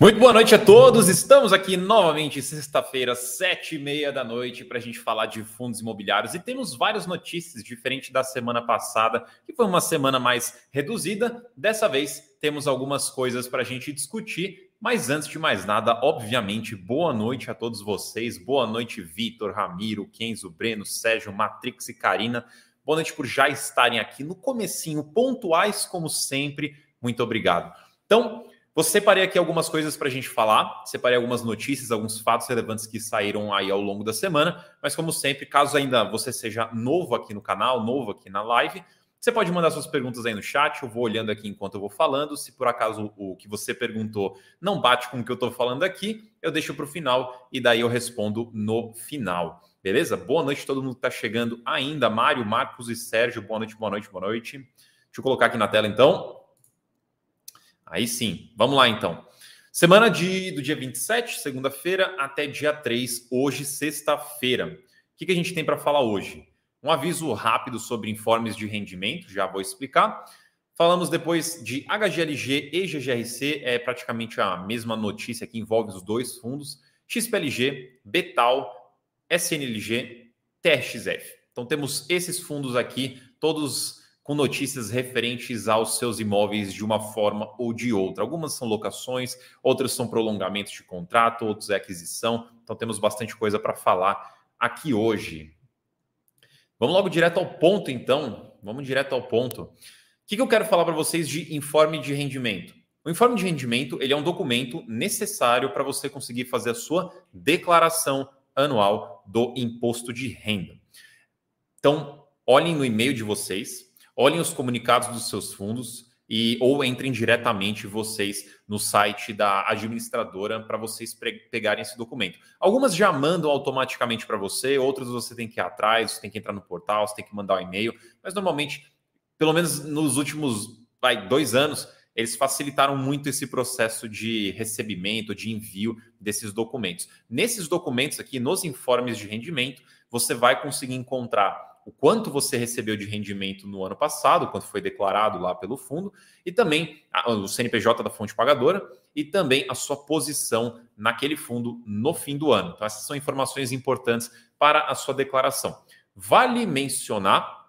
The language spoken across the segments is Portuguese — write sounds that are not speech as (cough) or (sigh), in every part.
Muito boa noite a todos. Estamos aqui novamente sexta-feira, sete e meia da noite, para a gente falar de fundos imobiliários. E temos várias notícias, diferente da semana passada, que foi uma semana mais reduzida. Dessa vez temos algumas coisas para a gente discutir. Mas antes de mais nada, obviamente, boa noite a todos vocês. Boa noite, Vitor, Ramiro, Kenzo, Breno, Sérgio, Matrix e Karina. Boa noite por já estarem aqui no comecinho, pontuais como sempre. Muito obrigado. Então, separei aqui algumas coisas para a gente falar, separei algumas notícias, alguns fatos relevantes que saíram aí ao longo da semana, mas como sempre, caso ainda você seja novo aqui no canal, novo aqui na live, você pode mandar suas perguntas aí no chat, eu vou olhando aqui enquanto eu vou falando. Se por acaso o que você perguntou não bate com o que eu estou falando aqui, eu deixo para o final e daí eu respondo no final. Beleza? Boa noite todo mundo que está chegando ainda. Mário, Marcos e Sérgio, boa noite, boa noite, boa noite. Deixa eu colocar aqui na tela então. Aí sim, vamos lá então. Semana de, do dia 27, segunda-feira, até dia 3, hoje, sexta-feira. O que, que a gente tem para falar hoje? Um aviso rápido sobre informes de rendimento, já vou explicar. Falamos depois de HGLG e GGRC, é praticamente a mesma notícia que envolve os dois fundos: XPLG, Betal, SNLG, TRXF. Então temos esses fundos aqui, todos com notícias referentes aos seus imóveis de uma forma ou de outra. Algumas são locações, outras são prolongamentos de contrato, outros é aquisição. Então temos bastante coisa para falar aqui hoje. Vamos logo direto ao ponto, então. Vamos direto ao ponto. O que, que eu quero falar para vocês de informe de rendimento? O informe de rendimento ele é um documento necessário para você conseguir fazer a sua declaração anual do imposto de renda. Então, olhem no e-mail de vocês, olhem os comunicados dos seus fundos e ou entrem diretamente vocês no site da administradora para vocês pegarem esse documento. Algumas já mandam automaticamente para você, outras você tem que ir atrás, você tem que entrar no portal, você tem que mandar um e-mail, mas normalmente, pelo menos nos últimos vai, dois anos, eles facilitaram muito esse processo de recebimento, de envio desses documentos. Nesses documentos aqui, nos informes de rendimento, você vai conseguir encontrar o quanto você recebeu de rendimento no ano passado, quanto foi declarado lá pelo fundo, e também o CNPJ da fonte pagadora e também a sua posição naquele fundo no fim do ano. Então, essas são informações importantes para a sua declaração. Vale mencionar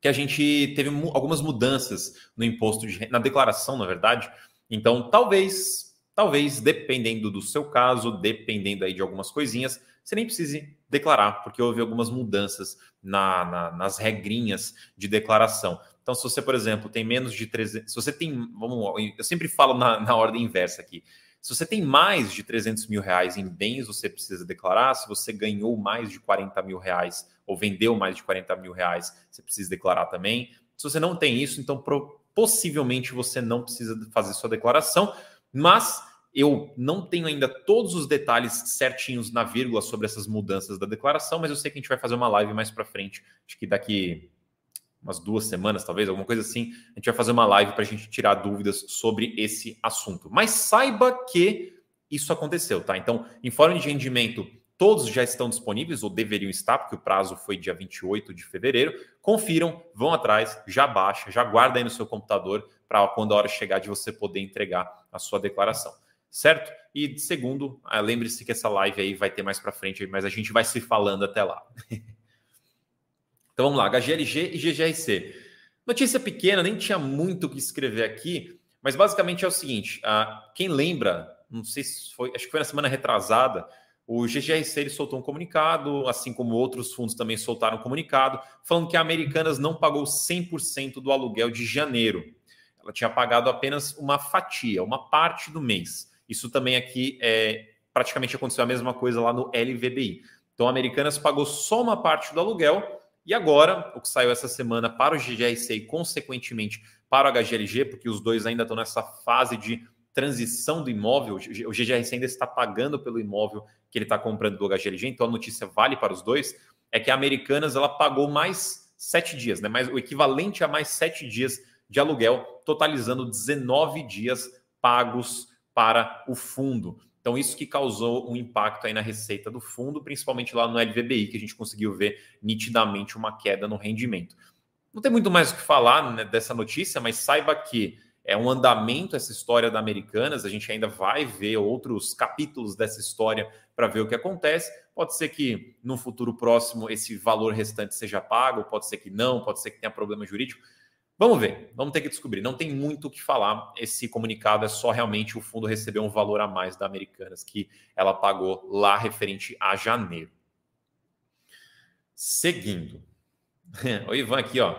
que a gente teve algumas mudanças no imposto de na declaração, na verdade. Então, talvez, talvez, dependendo do seu caso, dependendo aí de algumas coisinhas, você nem precise declarar, porque houve algumas mudanças na, na, nas regrinhas de declaração. Então, se você, por exemplo, tem menos de 300, se você tem, vamos, eu sempre falo na, na ordem inversa aqui. Se você tem mais de 300 mil reais em bens, você precisa declarar. Se você ganhou mais de 40 mil reais ou vendeu mais de 40 mil reais, você precisa declarar também. Se você não tem isso, então possivelmente você não precisa fazer sua declaração, mas eu não tenho ainda todos os detalhes certinhos na vírgula sobre essas mudanças da declaração, mas eu sei que a gente vai fazer uma live mais para frente. Acho que daqui umas duas semanas, talvez, alguma coisa assim, a gente vai fazer uma live para a gente tirar dúvidas sobre esse assunto. Mas saiba que isso aconteceu, tá? Então, informe de rendimento, todos já estão disponíveis, ou deveriam estar, porque o prazo foi dia 28 de fevereiro. Confiram, vão atrás, já baixa, já guarda aí no seu computador para quando a hora chegar de você poder entregar a sua declaração certo? E segundo, ah, lembre-se que essa live aí vai ter mais para frente, mas a gente vai se falando até lá. (laughs) então vamos lá, HGLG e GGRC. Notícia pequena, nem tinha muito o que escrever aqui, mas basicamente é o seguinte: uh, quem lembra, não sei se foi, acho que foi na semana retrasada, o GGRC ele soltou um comunicado, assim como outros fundos também soltaram um comunicado, falando que a Americanas não pagou 100% do aluguel de janeiro. Ela tinha pagado apenas uma fatia, uma parte do mês. Isso também aqui é praticamente aconteceu a mesma coisa lá no LVBI. Então, a Americanas pagou só uma parte do aluguel e agora, o que saiu essa semana para o GGRC e, consequentemente, para o HGLG, porque os dois ainda estão nessa fase de transição do imóvel, o GGRC ainda está pagando pelo imóvel que ele está comprando do HGLG, então a notícia vale para os dois, é que a Americanas ela pagou mais sete dias, né? mais, o equivalente a mais sete dias de aluguel, totalizando 19 dias pagos para o fundo. Então, isso que causou um impacto aí na receita do fundo, principalmente lá no LVBI, que a gente conseguiu ver nitidamente uma queda no rendimento. Não tem muito mais o que falar né, dessa notícia, mas saiba que é um andamento essa história da Americanas. A gente ainda vai ver outros capítulos dessa história para ver o que acontece. Pode ser que no futuro próximo esse valor restante seja pago, pode ser que não, pode ser que tenha problema jurídico. Vamos ver, vamos ter que descobrir. Não tem muito o que falar. Esse comunicado é só realmente o fundo receber um valor a mais da Americanas que ela pagou lá referente a janeiro. Seguindo. (laughs) O Ivan aqui, ó.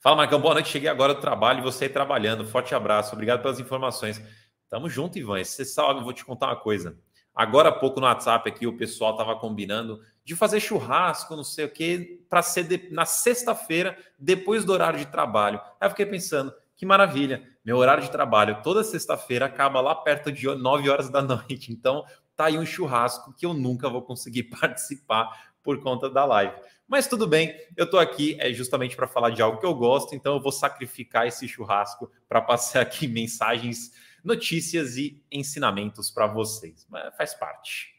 Fala, Marcão. Boa noite. Cheguei agora do trabalho e você aí trabalhando. Forte abraço. Obrigado pelas informações. Tamo junto, Ivan. Você sabe, eu vou te contar uma coisa. Agora há pouco no WhatsApp aqui o pessoal estava combinando de fazer churrasco, não sei o que, para ser de, na sexta-feira, depois do horário de trabalho. Aí eu fiquei pensando, que maravilha, meu horário de trabalho toda sexta-feira acaba lá perto de 9 horas da (laughs) noite. Então tá aí um churrasco que eu nunca vou conseguir (laughs) participar por conta da live. Mas tudo bem, eu estou aqui é justamente para falar de algo que eu gosto, então eu vou sacrificar esse churrasco para passar aqui (laughs) mensagens notícias e ensinamentos para vocês. Mas faz parte.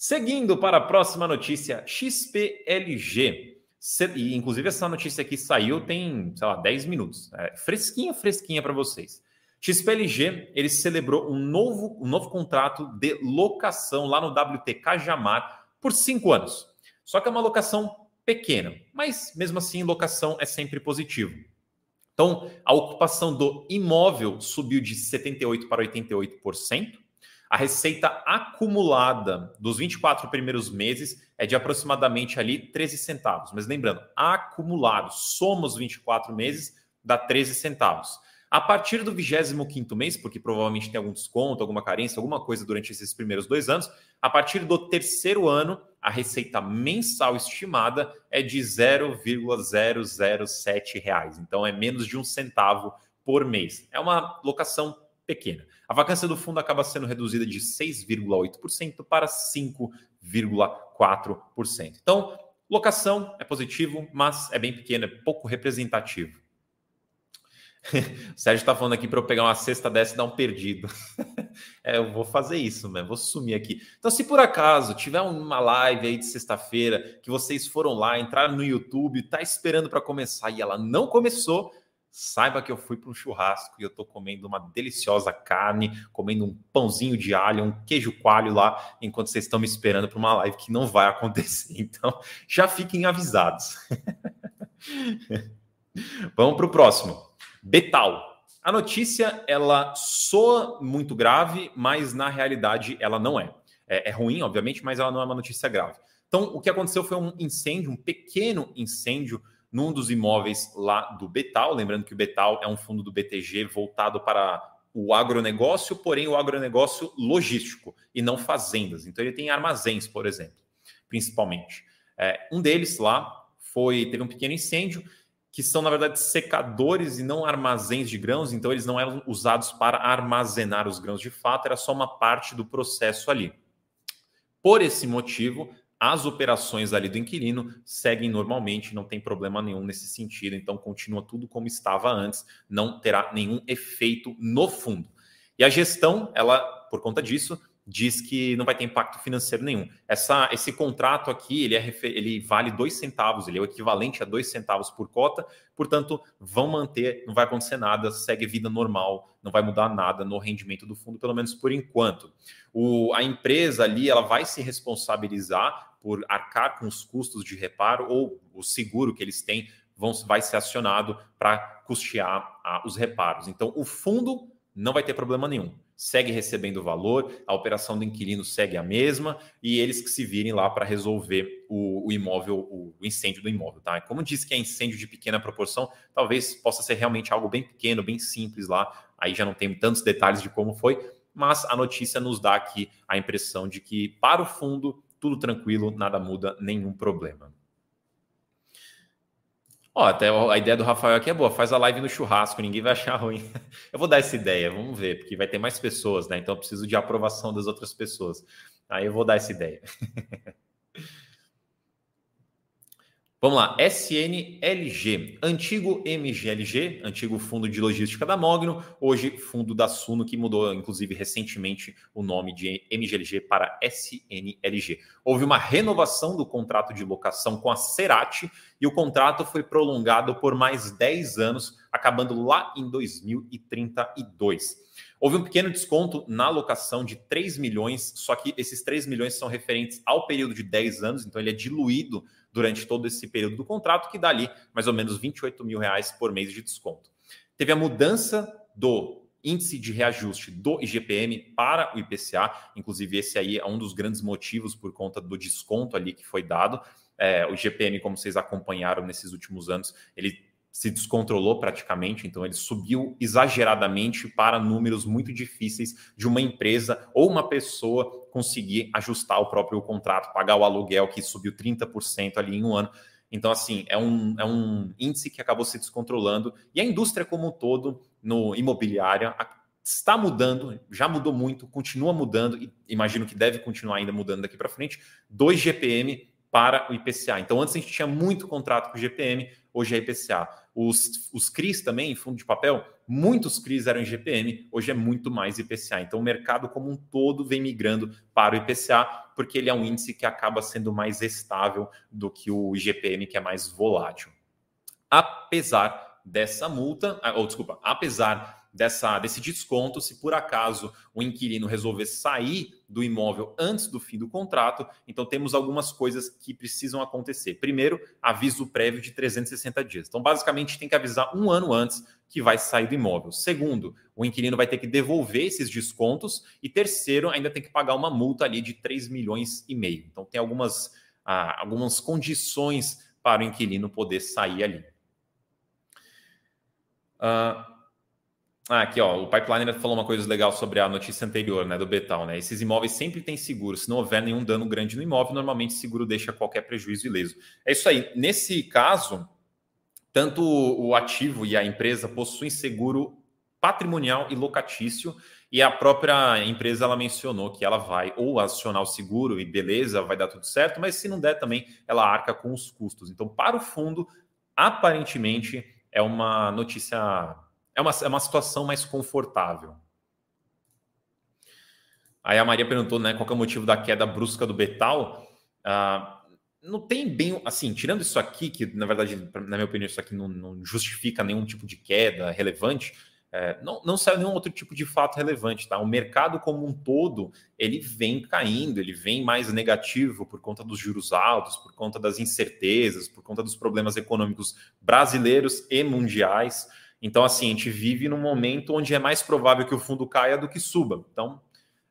Seguindo para a próxima notícia, XPLG. E, inclusive, essa notícia aqui saiu tem, sei lá, 10 minutos. É fresquinha, fresquinha para vocês. XPLG, ele celebrou um novo, um novo contrato de locação lá no WTK Jamar por cinco anos. Só que é uma locação pequena, mas mesmo assim, locação é sempre positivo. Então, a ocupação do imóvel subiu de 78% para 88%. A receita acumulada dos 24 primeiros meses é de aproximadamente ali 13 centavos. Mas lembrando, acumulado, somos 24 meses, dá 13 centavos. A partir do 25 mês, porque provavelmente tem algum desconto, alguma carência, alguma coisa durante esses primeiros dois anos, a partir do terceiro ano, a receita mensal estimada é de 0,007 reais. Então é menos de um centavo por mês. É uma locação pequena. A vacância do fundo acaba sendo reduzida de 6,8% para 5,4%. Então, locação é positivo, mas é bem pequeno, é pouco representativo. o (laughs) Sérgio está falando aqui para eu pegar uma cesta dessa e dar um perdido. (laughs) é, eu vou fazer isso, né? Vou sumir aqui. Então, se por acaso tiver uma live aí de sexta-feira que vocês foram lá, entraram no YouTube, tá esperando para começar e ela não começou, saiba que eu fui para um churrasco e eu estou comendo uma deliciosa carne, comendo um pãozinho de alho, um queijo coalho lá, enquanto vocês estão me esperando para uma live que não vai acontecer. (laughs) Então, já fiquem avisados. (laughs) Vamos para o próximo. Betal. A notícia ela soa muito grave, mas na realidade ela não é. é. É ruim, obviamente, mas ela não é uma notícia grave. Então, o que aconteceu foi um incêndio, um pequeno incêndio num dos imóveis lá do Betal. Lembrando que o Betal é um fundo do BTG voltado para o agronegócio, porém o agronegócio logístico e não fazendas. Então, ele tem armazéns, por exemplo, principalmente. É, um deles lá foi teve um pequeno incêndio que são, na verdade, secadores e não armazéns de grãos, então eles não eram usados para armazenar os grãos de fato, era só uma parte do processo ali. Por esse motivo, as operações ali do inquilino seguem normalmente, não tem problema nenhum nesse sentido, então continua tudo como estava antes, não terá nenhum efeito no fundo. E a gestão, ela, por conta disso, diz que não vai ter impacto financeiro nenhum. Essa, esse contrato aqui, ele, é, ele vale dois centavos, ele é o equivalente a dois centavos por cota, portanto, vão manter, não vai acontecer nada, segue vida normal, não vai mudar nada no rendimento do fundo, pelo menos por enquanto. O, a empresa ali, ela vai se responsabilizar por arcar com os custos de reparo ou o seguro que eles têm vão, vai ser acionado para custear os reparos. Então, o fundo não vai ter problema nenhum segue recebendo valor, a operação do inquilino segue a mesma e eles que se virem lá para resolver o, o, imóvel, o incêndio do imóvel, tá? Como disse que é incêndio de pequena proporção, talvez possa ser realmente algo bem pequeno, bem simples lá, aí já não tem tantos detalhes de como foi, mas a notícia nos dá aqui a impressão de que para o fundo tudo tranquilo, nada muda, nenhum problema. Ó, até a ideia do Rafael aqui é boa. Faz a live no churrasco, ninguém vai achar ruim. (laughs) Eu vou dar essa ideia, vamos ver, porque vai ter mais pessoas, né? Então eu preciso de aprovação das outras pessoas. Aí eu vou dar essa ideia. (laughs) Vamos lá, SNLG, antigo MGLG, antigo fundo de logística da Mogno, hoje fundo da Suno, que mudou, inclusive, recentemente o nome de MGLG para SNLG. Houve uma renovação do contrato de locação com a Cerati e o contrato foi prolongado por mais 10 anos, acabando lá em 2032. Houve um pequeno desconto na alocação de 3 milhões, só que esses 3 milhões são referentes ao período de 10 anos, então ele é diluído durante todo esse período do contrato, que dá ali mais ou menos 28 mil reais por mês de desconto. Teve a mudança do índice de reajuste do IGPM para o IPCA, inclusive esse aí é um dos grandes motivos por conta do desconto ali que foi dado. É, o IGPM, como vocês acompanharam nesses últimos anos, ele se descontrolou praticamente, então ele subiu exageradamente para números muito difíceis de uma empresa ou uma pessoa conseguir ajustar o próprio contrato, pagar o aluguel que subiu 30% ali em um ano. Então, assim, é um, é um índice que acabou se descontrolando e a indústria como um todo, no imobiliária, está mudando, já mudou muito, continua mudando e imagino que deve continuar ainda mudando daqui para frente, 2 GPM para o IPCA. Então, antes a gente tinha muito contrato com o GPM, hoje é IPCA. Os, os CRIs também, fundo de papel, muitos CRIs eram em GPM, hoje é muito mais IPCA. Então, o mercado como um todo vem migrando para o IPCA, porque ele é um índice que acaba sendo mais estável do que o IGPM, que é mais volátil. Apesar dessa multa, ah, ou desculpa, apesar dessa, desse desconto se por acaso o inquilino resolver sair do imóvel antes do fim do contrato. Então, temos algumas coisas que precisam acontecer. Primeiro, aviso prévio de 360 dias. Então, basicamente, tem que avisar um ano antes que vai sair do imóvel. Segundo, o inquilino vai ter que devolver esses descontos. E terceiro, ainda tem que pagar uma multa ali de 3 milhões e meio. Então, tem algumas, ah, algumas condições para o inquilino poder sair ali. Uh, ah, aqui, ó, o Pipeline falou uma coisa legal sobre a notícia anterior, né, do Betal, né? Esses imóveis sempre têm seguro. Se não houver nenhum dano grande no imóvel, normalmente o seguro deixa qualquer prejuízo ileso. É isso aí. Nesse caso, tanto o ativo e a empresa possuem seguro patrimonial e locatício, e a própria empresa ela mencionou que ela vai ou acionar o seguro e beleza, vai dar tudo certo, mas se não der também, ela arca com os custos. Então, para o fundo, aparentemente é uma notícia é uma, é uma situação mais confortável. Aí a Maria perguntou, né, qual é o motivo da queda brusca do Betal? Ah, não tem bem, assim, tirando isso aqui, que na verdade, na minha opinião, isso aqui não, não justifica nenhum tipo de queda relevante, é, não, não saiu nenhum outro tipo de fato relevante, tá? O mercado como um todo, ele vem caindo, ele vem mais negativo por conta dos juros altos, por conta das incertezas, por conta dos problemas econômicos brasileiros e mundiais. Então, assim, a gente vive num momento onde é mais provável que o fundo caia do que suba. Então,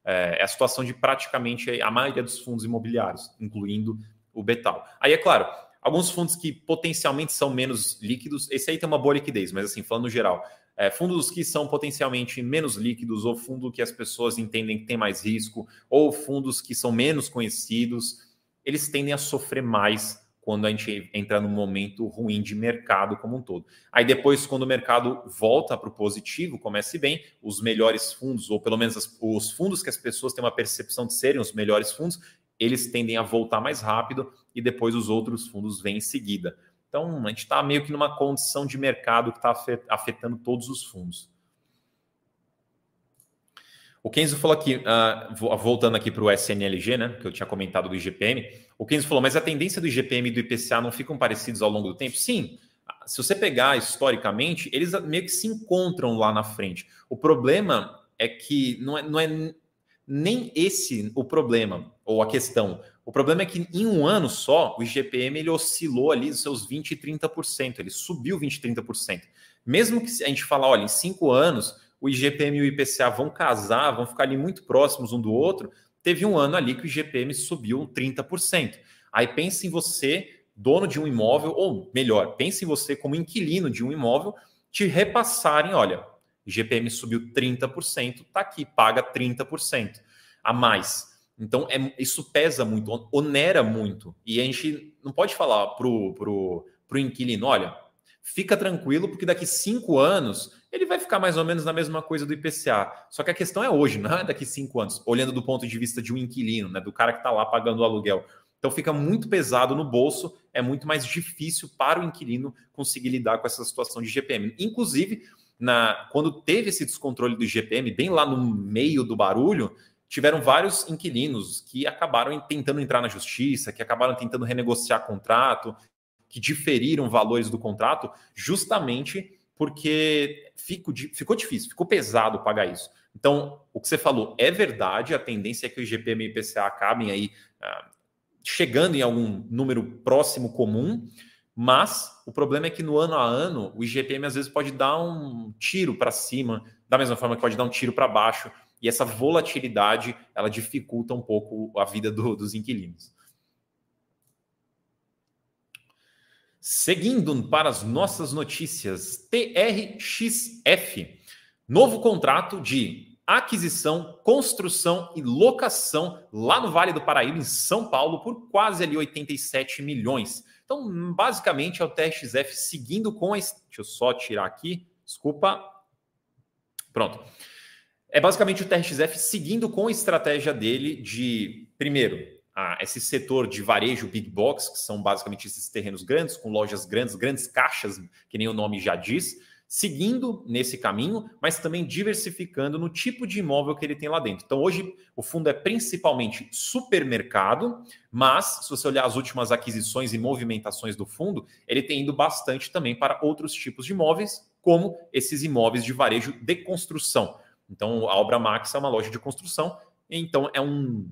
é, é a situação de praticamente a maioria dos fundos imobiliários, incluindo o Betal. Aí, é claro, alguns fundos que potencialmente são menos líquidos, esse aí tem uma boa liquidez, mas assim, falando no geral, é, fundos que são potencialmente menos líquidos, ou fundo que as pessoas entendem que tem mais risco, ou fundos que são menos conhecidos, eles tendem a sofrer mais quando a gente entra num momento ruim de mercado como um todo. Aí depois, quando o mercado volta para o positivo, comece bem, os melhores fundos, ou pelo menos as, os fundos que as pessoas têm uma percepção de serem os melhores fundos, eles tendem a voltar mais rápido e depois os outros fundos vêm em seguida. Então, a gente está meio que numa condição de mercado que está afetando todos os fundos. O Kenzo falou aqui, uh, voltando aqui para o SNLG, né, que eu tinha comentado do IGPM, o Kenzo falou, mas a tendência do IGPM e do IPCA não ficam parecidos ao longo do tempo? Sim, se você pegar historicamente, eles meio que se encontram lá na frente. O problema é que não é, não é nem esse o problema, ou a questão. O problema é que em um ano só, o IGPM ele oscilou ali os seus 20% e 30%, ele subiu 20% e 30%. Mesmo que a gente falar, olha, em cinco anos o IGPM e o IPCA vão casar, vão ficar ali muito próximos um do outro. Teve um ano ali que o IGPM subiu 30%. Aí pense em você, dono de um imóvel, ou melhor, pense em você como inquilino de um imóvel, te repassarem, olha, IGPM subiu 30%, tá aqui, paga 30% a mais. Então, é, isso pesa muito, onera muito. E a gente não pode falar para o pro, pro inquilino, olha, fica tranquilo, porque daqui cinco anos ele vai ficar mais ou menos na mesma coisa do IPCA. Só que a questão é hoje, não é daqui cinco anos, olhando do ponto de vista de um inquilino, né, do cara que está lá pagando o aluguel. Então fica muito pesado no bolso, é muito mais difícil para o inquilino conseguir lidar com essa situação de GPM. Inclusive, na, quando teve esse descontrole do GPM, bem lá no meio do barulho, tiveram vários inquilinos que acabaram tentando entrar na justiça, que acabaram tentando renegociar contrato, que diferiram valores do contrato, justamente porque fico, ficou difícil, ficou pesado pagar isso. Então, o que você falou é verdade, a tendência é que o IGPM e o IPCA acabem aí ah, chegando em algum número próximo comum, mas o problema é que no ano a ano o IGPM às vezes pode dar um tiro para cima, da mesma forma que pode dar um tiro para baixo, e essa volatilidade ela dificulta um pouco a vida do, dos inquilinos. Seguindo para as nossas notícias, TRXF, novo contrato de aquisição, construção e locação lá no Vale do Paraíba, em São Paulo, por quase ali 87 milhões. Então, basicamente, é o TRXF seguindo com a. Deixa eu só tirar aqui, desculpa. Pronto. É basicamente o TRXF seguindo com a estratégia dele de, primeiro, esse setor de varejo big box, que são basicamente esses terrenos grandes, com lojas grandes, grandes caixas, que nem o nome já diz, seguindo nesse caminho, mas também diversificando no tipo de imóvel que ele tem lá dentro. Então, hoje, o fundo é principalmente supermercado, mas se você olhar as últimas aquisições e movimentações do fundo, ele tem ido bastante também para outros tipos de imóveis, como esses imóveis de varejo de construção. Então, a Obra Max é uma loja de construção, então é um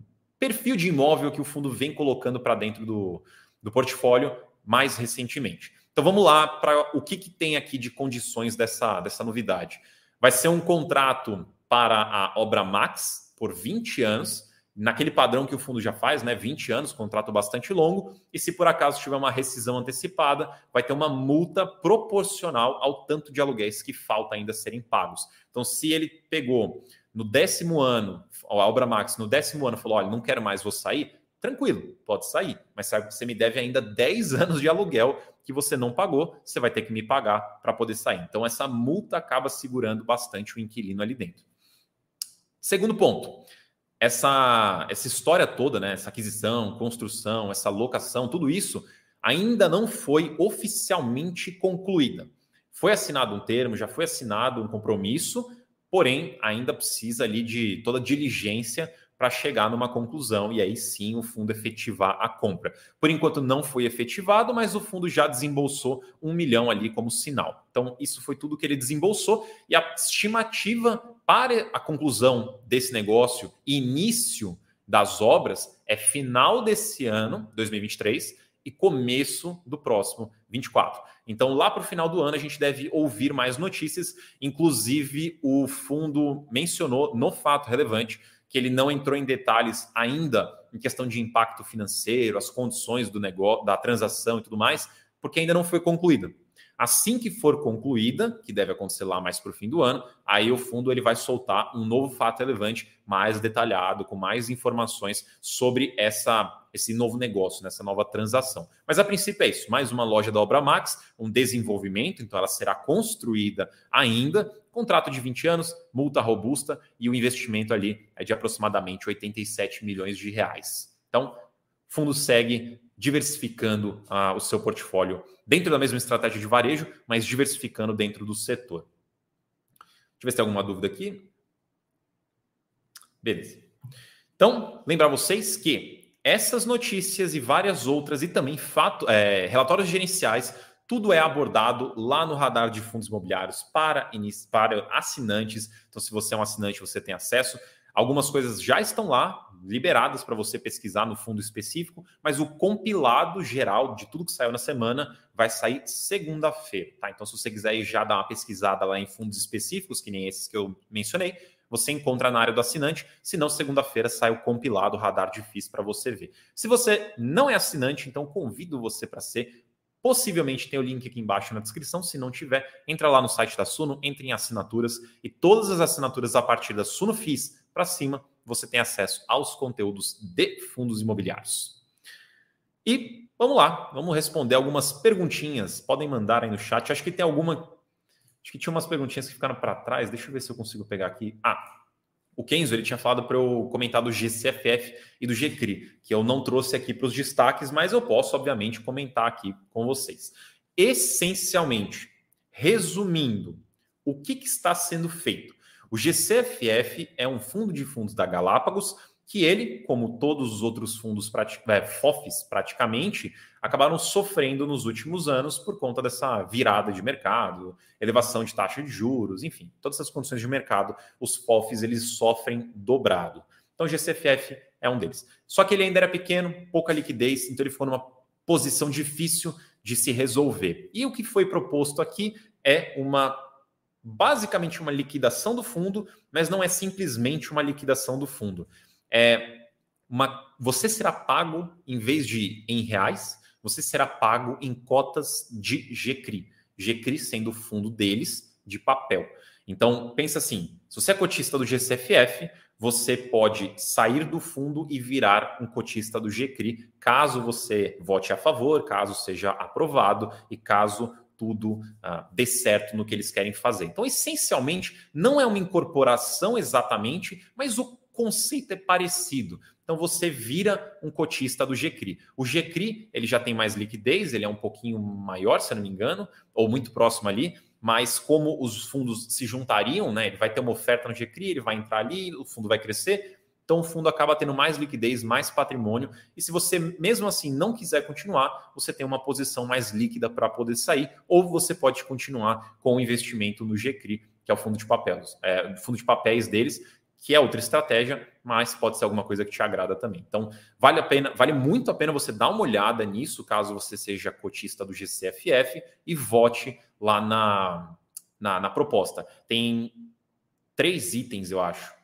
perfil de imóvel que o fundo vem colocando para dentro do, do portfólio mais recentemente. Então vamos lá para o que, que tem aqui de condições dessa, dessa novidade. Vai ser um contrato para a obra Max por 20 anos, naquele padrão que o fundo já faz, né? 20 anos, contrato bastante longo, e se por acaso tiver uma rescisão antecipada, vai ter uma multa proporcional ao tanto de aluguéis que falta ainda serem pagos. Então, se ele pegou no décimo ano, a Obra Max, no décimo ano, falou: olha, não quero mais, vou sair. Tranquilo, pode sair, mas sabe que você me deve ainda 10 (laughs) anos de aluguel que você não pagou, você vai ter que me pagar para poder sair. Então, essa multa acaba segurando bastante o inquilino ali dentro. Segundo ponto, essa, essa história toda, né, essa aquisição, construção, essa locação, tudo isso ainda não foi oficialmente concluída. Foi assinado um termo, já foi assinado um compromisso, porém ainda precisa ali de toda diligência para chegar numa conclusão e aí sim o fundo efetivar a compra. Por enquanto não foi efetivado, mas o fundo já desembolsou um milhão ali como sinal. Então, isso foi tudo que ele desembolsou e a estimativa para a conclusão desse negócio, início das obras, é final desse ano, 2023, e começo do próximo 24. Então, lá para o final do ano, a gente deve ouvir mais notícias. Inclusive, o fundo mencionou no fato relevante que ele não entrou em detalhes ainda em questão de impacto financeiro, as condições do negócio, da transação e tudo mais, porque ainda não foi concluída. Assim que for concluída, que deve acontecer lá mais para o fim do ano, aí o fundo ele vai soltar um novo fato relevante mais detalhado, com mais informações sobre essa esse novo negócio, nessa nova transação. Mas a princípio é isso, mais uma loja da Obra Max, um desenvolvimento, então ela será construída ainda, contrato de 20 anos, multa robusta e o investimento ali é de aproximadamente 87 milhões de reais. Então, fundo segue diversificando ah, o seu portfólio dentro da mesma estratégia de varejo, mas diversificando dentro do setor. Deixa eu ver se tem alguma dúvida aqui. Beleza. Então, lembrar vocês que essas notícias e várias outras, e também fato, é, relatórios gerenciais, tudo é abordado lá no radar de fundos imobiliários para, para assinantes. Então, se você é um assinante, você tem acesso. Algumas coisas já estão lá, liberadas para você pesquisar no fundo específico, mas o compilado geral de tudo que saiu na semana vai sair segunda-feira, tá? Então, se você quiser já dar uma pesquisada lá em fundos específicos, que nem esses que eu mencionei, você encontra na área do assinante, se não, segunda-feira sai o compilado Radar Difícil para você ver. Se você não é assinante, então convido você para ser. Possivelmente tem o link aqui embaixo na descrição. Se não tiver, entra lá no site da Suno, entre em assinaturas e todas as assinaturas a partir da Suno FIS para cima, você tem acesso aos conteúdos de fundos imobiliários. E vamos lá, vamos responder algumas perguntinhas. Podem mandar aí no chat. Acho que tem alguma. Acho que tinha umas perguntinhas que ficaram para trás. Deixa eu ver se eu consigo pegar aqui. Ah, o Kenzo ele tinha falado para eu comentar do GCFF e do GCRI, que eu não trouxe aqui para os destaques, mas eu posso, obviamente, comentar aqui com vocês. Essencialmente, resumindo, o que, que está sendo feito? O GCFF é um fundo de fundos da Galápagos que ele, como todos os outros fundos, é, FOFs praticamente, acabaram sofrendo nos últimos anos por conta dessa virada de mercado, elevação de taxa de juros, enfim, todas essas condições de mercado, os FOFs eles sofrem dobrado. Então o GCFF é um deles. Só que ele ainda era pequeno, pouca liquidez, então ele ficou numa posição difícil de se resolver. E o que foi proposto aqui é uma basicamente uma liquidação do fundo, mas não é simplesmente uma liquidação do fundo. É uma, você será pago em vez de em reais, você será pago em cotas de GCRI. GCRI sendo o fundo deles de papel. Então, pensa assim: se você é cotista do GCFF, você pode sair do fundo e virar um cotista do GCRI, caso você vote a favor, caso seja aprovado e caso tudo uh, dê certo no que eles querem fazer. Então, essencialmente, não é uma incorporação exatamente, mas o conceito é parecido. Então você vira um cotista do GCRI. O GCRI ele já tem mais liquidez, ele é um pouquinho maior, se não me engano, ou muito próximo ali, mas como os fundos se juntariam, né? Ele vai ter uma oferta no GCRI, ele vai entrar ali, o fundo vai crescer, então o fundo acaba tendo mais liquidez, mais patrimônio, e se você mesmo assim não quiser continuar, você tem uma posição mais líquida para poder sair, ou você pode continuar com o investimento no GCRI, que é o fundo de papéis, é, fundo de papéis deles, que é outra estratégia, mas pode ser alguma coisa que te agrada também. Então, vale a pena, vale muito a pena você dar uma olhada nisso, caso você seja cotista do GCFF e vote lá na, na, na proposta. Tem três itens, eu acho.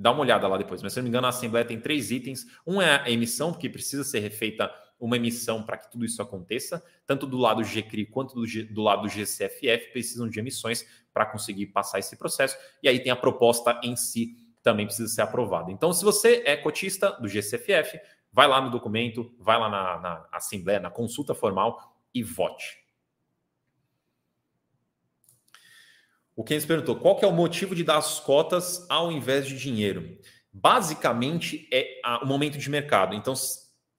Dá uma olhada lá depois, mas se não me engano, a Assembleia tem três itens. Um é a emissão, porque precisa ser refeita uma emissão para que tudo isso aconteça, tanto do lado GCRI quanto do, G, do lado do GCFF precisam de emissões para conseguir passar esse processo. E aí tem a proposta em si também precisa ser aprovado. Então, se você é cotista do GCFF, vai lá no documento, vai lá na, na assembleia, na consulta formal e vote. O Keynes perguntou: qual que é o motivo de dar as cotas ao invés de dinheiro? Basicamente é o momento de mercado. Então,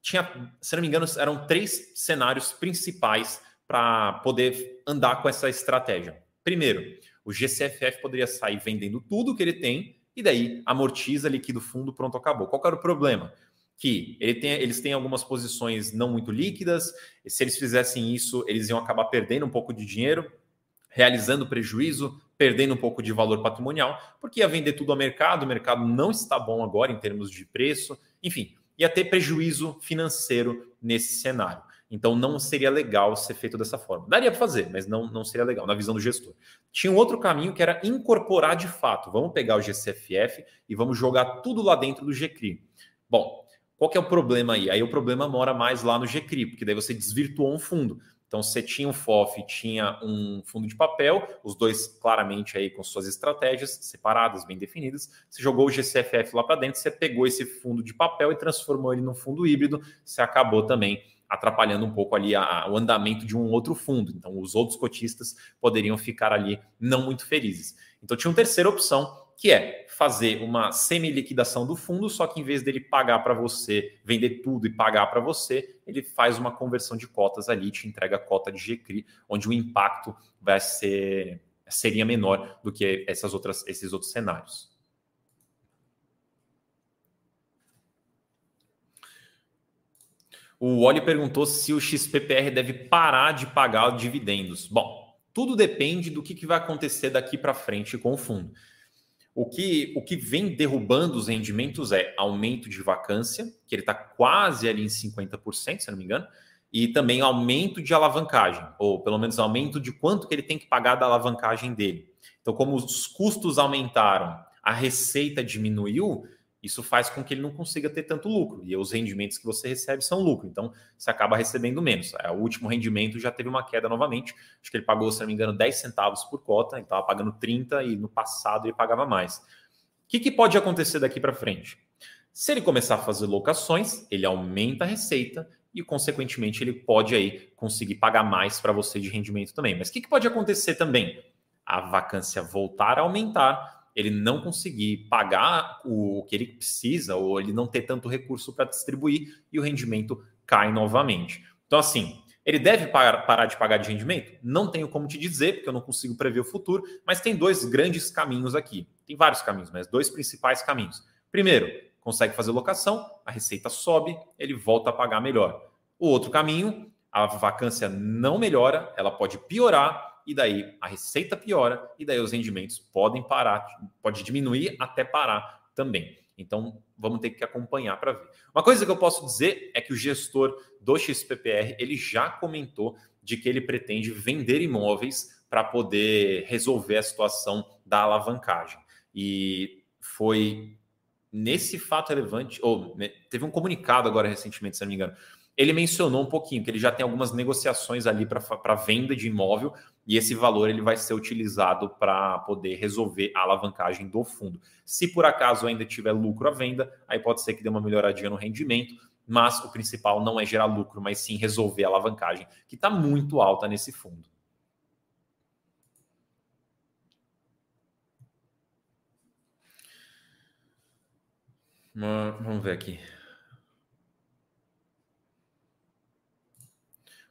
tinha, se não me engano, eram três cenários principais para poder andar com essa estratégia. Primeiro, o GCFF poderia sair vendendo tudo que ele tem e daí amortiza, liquida o fundo, pronto, acabou. Qual era o problema? Que ele tem, eles têm algumas posições não muito líquidas, se eles fizessem isso, eles iam acabar perdendo um pouco de dinheiro, realizando prejuízo, perdendo um pouco de valor patrimonial, porque ia vender tudo ao mercado, o mercado não está bom agora em termos de preço, enfim, ia ter prejuízo financeiro nesse cenário. Então não seria legal ser feito dessa forma. Daria para fazer, mas não, não seria legal na visão do gestor. Tinha um outro caminho que era incorporar de fato. Vamos pegar o GCFF e vamos jogar tudo lá dentro do GCRI. Bom, qual que é o problema aí? Aí o problema mora mais lá no GCRI, porque daí você desvirtuou um fundo. Então você tinha um FOF, tinha um fundo de papel, os dois claramente aí com suas estratégias separadas, bem definidas. Você jogou o GCFF lá para dentro, você pegou esse fundo de papel e transformou ele num fundo híbrido, você acabou também atrapalhando um pouco ali a, o andamento de um outro fundo. Então, os outros cotistas poderiam ficar ali não muito felizes. Então, tinha uma terceira opção, que é fazer uma semi-liquidação do fundo, só que em vez dele pagar para você, vender tudo e pagar para você, ele faz uma conversão de cotas ali, te entrega a cota de GCRI, onde o impacto vai ser seria menor do que essas outras, esses outros cenários. O Oli perguntou se o XPPR deve parar de pagar dividendos. Bom, tudo depende do que vai acontecer daqui para frente com o fundo. O que, o que vem derrubando os rendimentos é aumento de vacância, que ele está quase ali em 50%, se não me engano, e também aumento de alavancagem, ou pelo menos aumento de quanto que ele tem que pagar da alavancagem dele. Então, como os custos aumentaram, a receita diminuiu, isso faz com que ele não consiga ter tanto lucro. E os rendimentos que você recebe são lucro. Então, você acaba recebendo menos. É, o último rendimento já teve uma queda novamente. Acho que ele pagou, se não me engano, 10 centavos por cota. Ele estava pagando 30 e no passado ele pagava mais. O que, que pode acontecer daqui para frente? Se ele começar a fazer locações, ele aumenta a receita e, consequentemente, ele pode aí conseguir pagar mais para você de rendimento também. Mas o que, que pode acontecer também? A vacância voltar a aumentar ele não conseguir pagar o que ele precisa, ou ele não ter tanto recurso para distribuir e o rendimento cai novamente. Então, assim, ele deve parar de pagar de rendimento? Não tenho como te dizer, porque eu não consigo prever o futuro, mas tem dois grandes caminhos aqui. Tem vários caminhos, mas dois principais caminhos. Primeiro, consegue fazer locação, a receita sobe, ele volta a pagar melhor. O outro caminho, a vacância não melhora, ela pode piorar, e daí a receita piora, e daí os rendimentos podem parar, pode diminuir até parar também. Então, vamos ter que acompanhar para ver. Uma coisa que eu posso dizer é que o gestor do XPPR, ele já comentou de que ele pretende vender imóveis para poder resolver a situação da alavancagem. E foi nesse fato relevante, ou né, teve um comunicado agora recentemente, se não me engano, ele mencionou um pouquinho que ele já tem algumas negociações ali para venda de imóvel e esse valor ele vai ser utilizado para poder resolver a alavancagem do fundo. Se por acaso ainda tiver lucro à venda, aí pode ser que dê uma melhoradinha no rendimento, mas o principal não é gerar lucro, mas sim resolver a alavancagem, que está muito alta nesse fundo. Vamos ver aqui.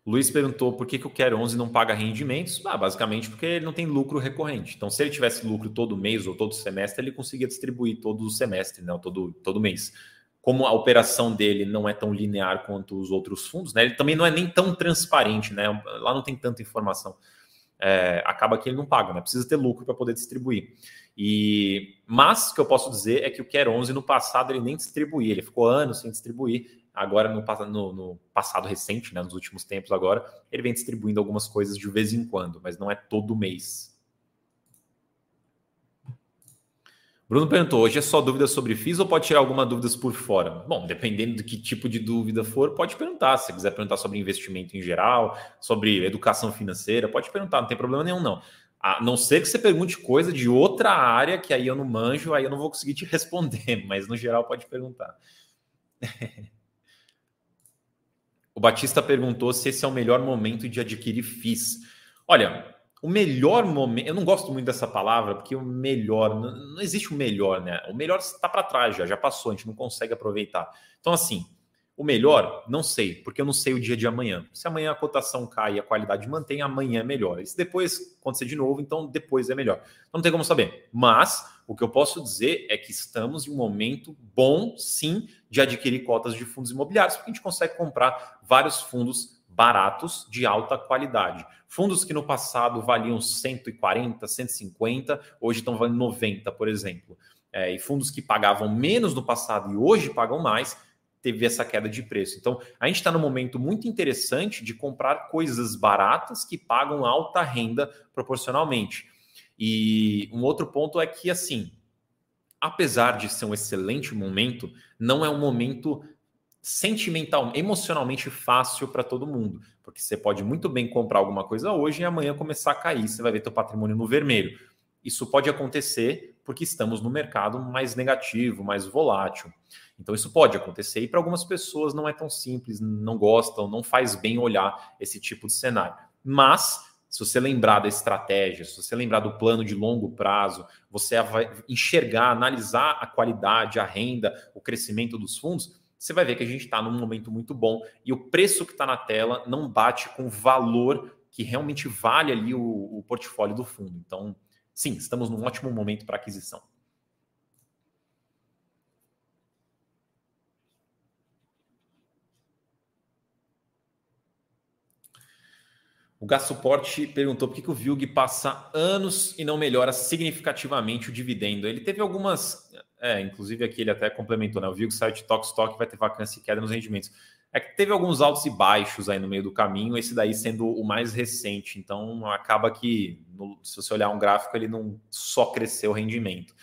Luiz perguntou por que, que o Quer 11 não paga rendimentos. Ah, basicamente porque ele não tem lucro recorrente. Então, se ele tivesse lucro todo mês ou todo semestre, ele conseguia distribuir todo o semestre, não, todo, todo mês. Como a operação dele não é tão linear quanto os outros fundos, né? Ele também não é nem tão transparente, né? Lá não tem tanta informação. É, acaba que ele não paga, né? Precisa ter lucro para poder distribuir. E mas o que eu posso dizer é que o Quer 11 no passado ele nem distribuía, ele ficou anos sem distribuir agora no, no, no, passado recente, né, nos últimos tempos agora, ele vem distribuindo algumas coisas de vez em quando, mas não é todo mês. Bruno perguntou: hoje é só dúvida sobre FIIs ou pode tirar alguma dúvidas por fora? Bom, dependendo do que tipo de dúvida for, pode perguntar. Se quiser perguntar sobre investimento em geral, sobre educação financeira, pode perguntar, não tem problema nenhum, não. A não ser que você pergunte coisa de outra área que aí eu não manjo, aí eu não vou conseguir te (laughs) responder, mas no geral pode perguntar. (laughs) O Batista perguntou se esse é o melhor momento de adquirir FIIs. Olha, o melhor momento, eu não gosto muito dessa palavra, porque o melhor, não, não existe o melhor, né? O melhor está para trás já, já passou, a gente não consegue aproveitar. Então, assim, o melhor, não sei, porque eu não sei o dia de amanhã. Se amanhã a cotação cai e a qualidade mantém, amanhã é melhor. E se depois acontecer de novo, então depois é melhor. Então, não tem como saber. Mas o que eu posso dizer é que estamos em um momento bom, sim, de adquirir cotas de fundos imobiliários, porque a gente consegue comprar vários fundos baratos de alta qualidade. Fundos que no passado valiam 140, 150, hoje estão valendo 90, por exemplo. É, e fundos que pagavam menos no passado e hoje pagam mais, teve essa queda de preço. Então, a gente está num momento muito interessante de comprar coisas baratas que pagam alta renda proporcionalmente. E um outro ponto é que, assim, apesar de ser um excelente momento, não é um momento sentimental, emocionalmente fácil para todo mundo, porque você pode muito bem comprar alguma coisa hoje e amanhã começar a cair, você vai ver teu patrimônio no vermelho. Isso pode acontecer porque estamos no mercado mais negativo, mais volátil. Então isso pode acontecer e para algumas pessoas não é tão simples, não gostam, não faz bem olhar esse tipo de cenário. Mas se você lembrar da estratégia, se você lembrar do plano de longo prazo, você vai enxergar, analisar a qualidade, a renda, o crescimento dos fundos, você vai ver que a gente está num momento muito bom e o preço que está na tela não bate com o valor que realmente vale ali o, o portfólio do fundo. Então, sim, estamos num ótimo momento para aquisição. O Gassuporte perguntou por que, que o VILG passa anos e não melhora significativamente o dividendo. Ele teve algumas, é, inclusive aqui ele até complementou, né? O VILG saiu de Tox Stock vai ter vacância e queda nos rendimentos. É que teve alguns altos e baixos aí no meio do caminho, esse daí sendo o mais recente. Então acaba que, no, se você olhar um gráfico, ele não só cresceu o rendimento.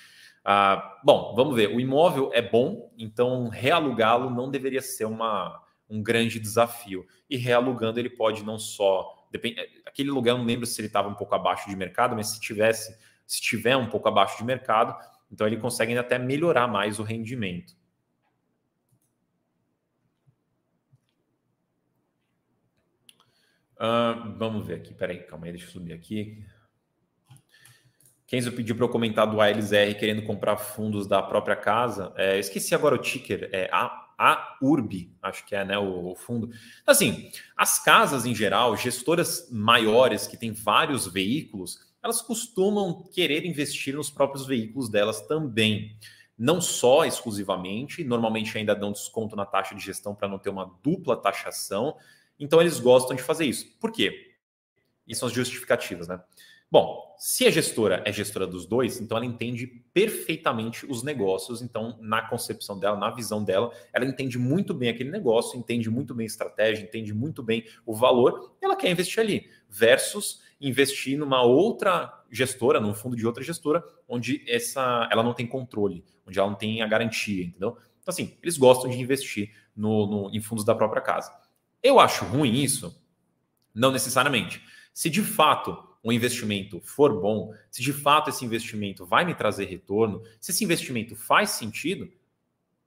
Ah, bom, vamos ver. O imóvel é bom, então realugá-lo não deveria ser uma, um grande desafio. E realugando ele pode não só depende, é, aquele lugar eu não lembro se ele estava um pouco abaixo de mercado, mas se tivesse, se tiver um pouco abaixo de mercado, então ele consegue até melhorar mais o rendimento. Uh, vamos ver aqui, peraí, calma aí, deixa eu subir aqui. Kenzo pediu para eu comentar do ALZR querendo comprar fundos da própria casa. É, esqueci agora o ticker, é A a URB, acho que é né, o, o, fundo. Assim, as casas em geral, gestoras maiores que têm vários veículos, elas costumam querer investir nos próprios veículos delas também. Não só exclusivamente, normalmente ainda dão desconto na taxa de gestão para não ter uma dupla taxação. Então eles gostam de fazer isso. Por quê? E são as justificativas, né? Bom, se a gestora é gestora dos dois, então ela entende perfeitamente os negócios. Então, na concepção dela, na visão dela, ela entende muito bem aquele negócio, entende muito bem a estratégia, entende muito bem o valor, ela quer investir ali. Versus investir numa outra gestora, num fundo de outra gestora, onde essa ela não tem controle, onde ela não tem a garantia, entendeu? Então, assim, eles gostam de investir no, no, em fundos da própria casa. Eu acho ruim isso? Não necessariamente. Se de fato o investimento for bom, se de fato esse investimento vai me trazer retorno, se esse investimento faz sentido,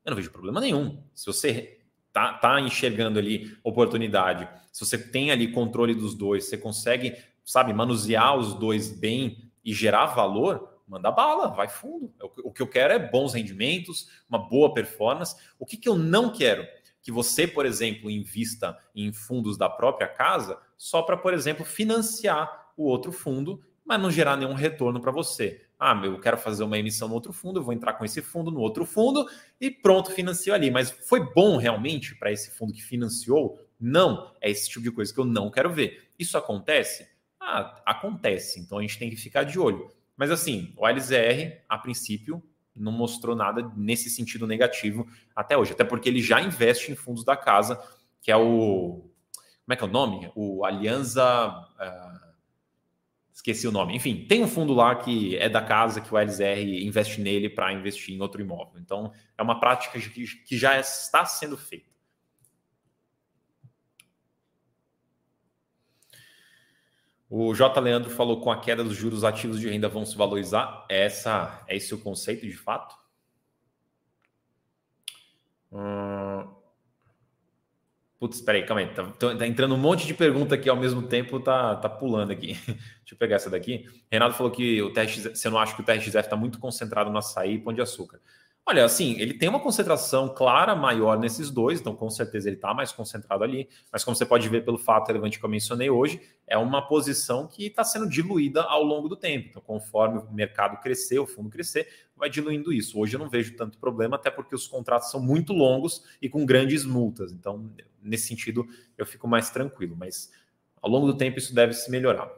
eu não vejo problema nenhum. Se você tá, tá enxergando ali oportunidade, se você tem ali controle dos dois, você consegue, sabe, manusear os dois bem e gerar valor, manda bala, vai fundo. O que eu quero é bons rendimentos, uma boa performance. O que, que eu não quero? Que você, por exemplo, invista em fundos da própria casa só para, por exemplo, financiar o outro fundo, mas não gerar nenhum retorno para você. Ah, eu quero fazer uma emissão no outro fundo, eu vou entrar com esse fundo no outro fundo e pronto, financio ali. Mas foi bom realmente para esse fundo que financiou? Não, é esse tipo de coisa que eu não quero ver. Isso acontece? Ah, acontece. Então a gente tem que ficar de olho. Mas assim, o LZR, a princípio, não mostrou nada nesse sentido negativo até hoje. Até porque ele já investe em fundos da casa, que é o. Como é que é o nome? O Alianza. Uh, esqueci o nome. Enfim, tem um fundo lá que é da casa que o LZR investe nele para investir em outro imóvel. Então, é uma prática que já está sendo feita. O J. Leandro falou com a queda dos juros ativos de renda vão se valorizar. Essa, é esse o conceito de fato? Hum, Putz, peraí, calma aí. Tá, tá, entrando um monte de pergunta aqui ao mesmo tempo, tá, tá pulando aqui. (laughs) Deixa eu pegar essa daqui. Renato falou que o TRX, você não acha que o TRXF está muito concentrado no açaí e pão de açúcar. Olha, assim, ele tem uma concentração clara maior nesses dois, então com certeza ele está mais concentrado ali. Mas como você pode ver pelo fato relevante que eu mencionei hoje, é uma posição que está sendo diluída ao longo do tempo. Então, conforme o mercado crescer, o fundo crescer, vai diluindo isso. Hoje eu não vejo tanto problema, até porque os contratos são muito longos e com grandes multas. Então, nesse sentido, eu fico mais tranquilo. Mas ao longo do tempo isso deve se melhorar.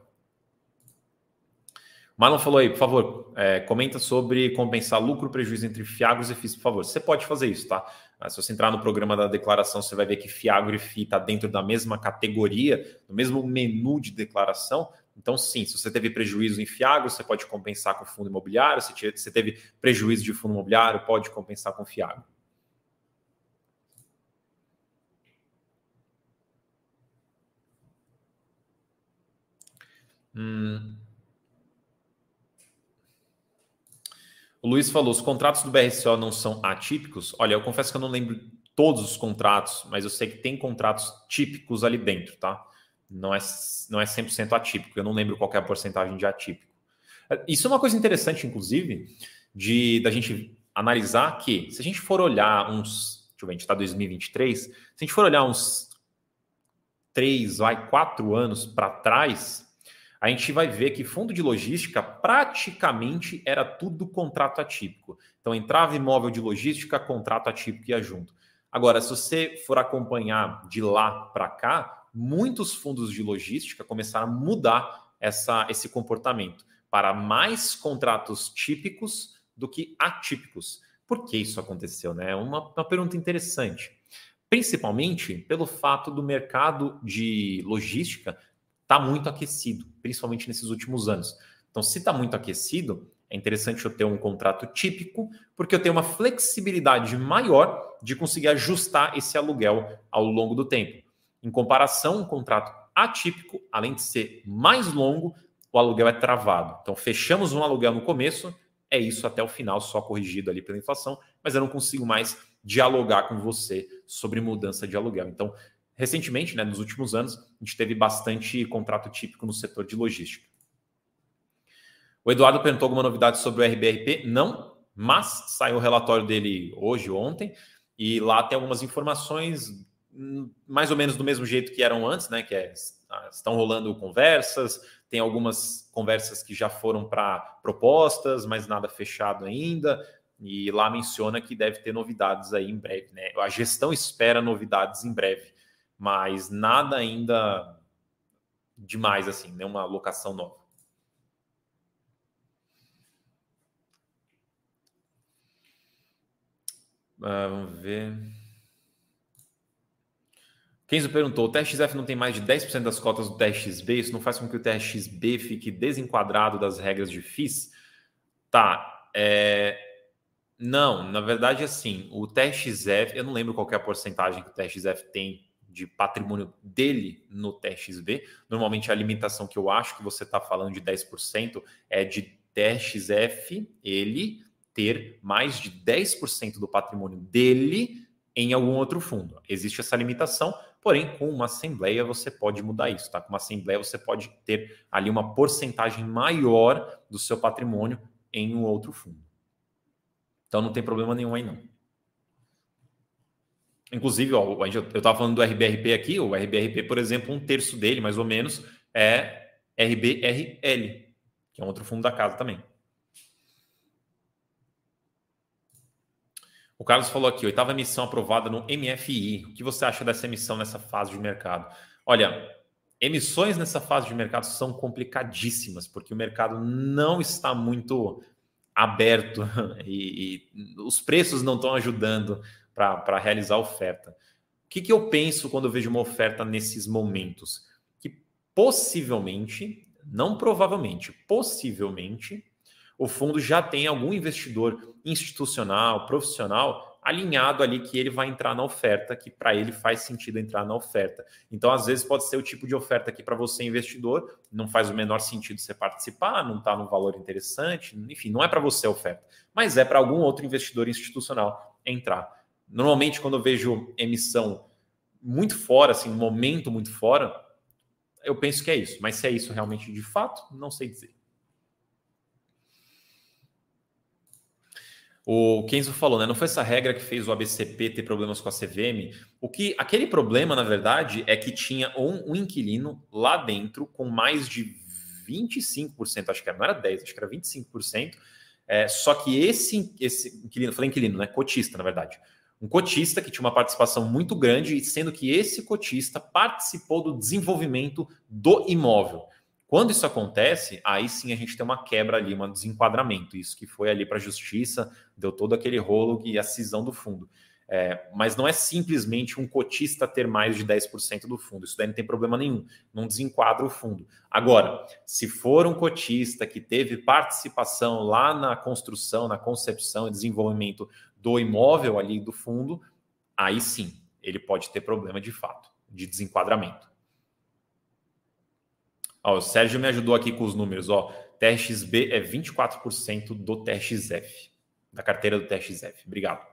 Marlon falou aí, por favor, é, comenta sobre compensar lucro, prejuízo entre Fiagros e FIIs, por favor. Você pode fazer isso, tá? Ah, se você entrar no programa da declaração, você vai ver que Fiagro e FII está dentro da mesma categoria, do mesmo menu de declaração. Então, sim, se você teve prejuízo em Fiagro, você pode compensar com fundo imobiliário. Se você teve prejuízo de fundo imobiliário, pode compensar com Fiagro. Hum, O Luiz falou: os contratos do BRCO não são atípicos? Olha, eu confesso que eu não lembro todos os contratos, mas eu sei que tem contratos típicos ali dentro, tá? Não é, não é 100% atípico, eu não lembro qual é a porcentagem de atípico. Isso é uma coisa interessante, inclusive, de da gente analisar que, se a gente for olhar uns. Deixa eu ver, a gente está em 2023, se a gente for olhar uns três, vai, quatro anos para trás, a gente vai ver que fundo de logística praticamente era tudo contrato atípico. Então entrava imóvel de logística, contrato atípico ia junto. Agora, se você for acompanhar de lá para cá, muitos fundos de logística começaram a mudar essa, esse comportamento para mais contratos típicos do que atípicos. Por que isso aconteceu? Né? Uma, uma pergunta interessante. Principalmente pelo fato do mercado de logística está muito aquecido, principalmente nesses últimos anos. Então, se está muito aquecido, é interessante eu ter um contrato típico, porque eu tenho uma flexibilidade maior de conseguir ajustar esse aluguel ao longo do tempo. Em comparação, um contrato atípico, além de ser mais longo, o aluguel é travado. Então, fechamos um aluguel no começo, é isso até o final, só corrigido ali pela inflação, mas eu não consigo mais dialogar com você sobre mudança de aluguel. Então, recentemente, né, nos últimos anos, a gente teve bastante contrato típico no setor de logística. O Eduardo perguntou alguma novidade sobre o RBRP? Não, mas saiu o relatório dele hoje, ontem, e lá tem algumas informações hum, mais ou menos do mesmo jeito que eram antes, né? Que é, ah, estão rolando conversas, tem algumas conversas que já foram para propostas, mas nada fechado ainda. E lá menciona que deve ter novidades aí em breve, né? A gestão espera novidades em breve mas nada ainda demais assim, nenhuma locação nova. Uh, vamos ver. Kenzo perguntou: o TXF não tem mais de 10% das cotas do TXB? Isso não faz com que o TXB fique desenquadrado das regras de FIIs? Tá. É... Não, na verdade, assim, o TXF, eu não lembro qual é a porcentagem que o TXF tem de patrimônio dele no TXB. Normalmente a limitação que eu acho que você está falando de 10% é de TXF ele ter mais de 10% do patrimônio dele em algum outro fundo. Existe essa limitação, porém, com uma assembleia você pode mudar isso, tá? Com uma assembleia você pode ter ali uma porcentagem maior do seu patrimônio em um outro fundo. Então não tem problema nenhum aí não. Inclusive, ó, eu estava falando do RBRP aqui, o RBRP, por exemplo, um terço dele, mais ou menos, é RBRL, que é um outro fundo da casa também. O Carlos falou aqui, oitava emissão aprovada no MFI. O que você acha dessa emissão nessa fase de mercado? Olha, emissões nessa fase de mercado são complicadíssimas, porque o mercado não está muito aberto (laughs) e, e os preços não estão ajudando para realizar oferta. O que, que eu penso quando eu vejo uma oferta nesses momentos? Que possivelmente, não provavelmente, possivelmente, o fundo já tem algum investidor institucional, profissional, alinhado ali que ele vai entrar na oferta, que para ele faz sentido entrar na oferta. Então, às vezes, pode ser o tipo de oferta que para você, investidor, não faz o menor sentido você participar, não está no valor interessante, enfim, não é para você a oferta, mas é para algum outro investidor institucional entrar. Normalmente, quando eu vejo emissão muito fora, assim, um momento muito fora, eu penso que é isso. Mas se é isso realmente de fato, não sei dizer. O Kenzo falou, né? Não foi essa regra que fez o ABCP ter problemas com a CVM. O que aquele problema, na verdade, é que tinha um, um inquilino lá dentro com mais de 25%, acho que não era 10, acho que era 25%. É, só que esse, esse inquilino, falei inquilino, né? Cotista, na verdade. Um cotista que tinha uma participação muito grande, sendo que esse cotista participou do desenvolvimento do imóvel. Quando isso acontece, aí sim a gente tem uma quebra ali, um desenquadramento. Isso que foi ali para a justiça, deu todo aquele rolo e a cisão do fundo. É, mas não é simplesmente um cotista ter mais de 10% do fundo. Isso daí não tem problema nenhum. Não desenquadra o fundo. Agora, se for um cotista que teve participação lá na construção, na concepção e desenvolvimento do imóvel ali do fundo, aí sim ele pode ter problema de fato, de desenquadramento. Ó, o Sérgio me ajudou aqui com os números. Ó, TRXB é 24% do TRXF, da carteira do TRXF. Obrigado.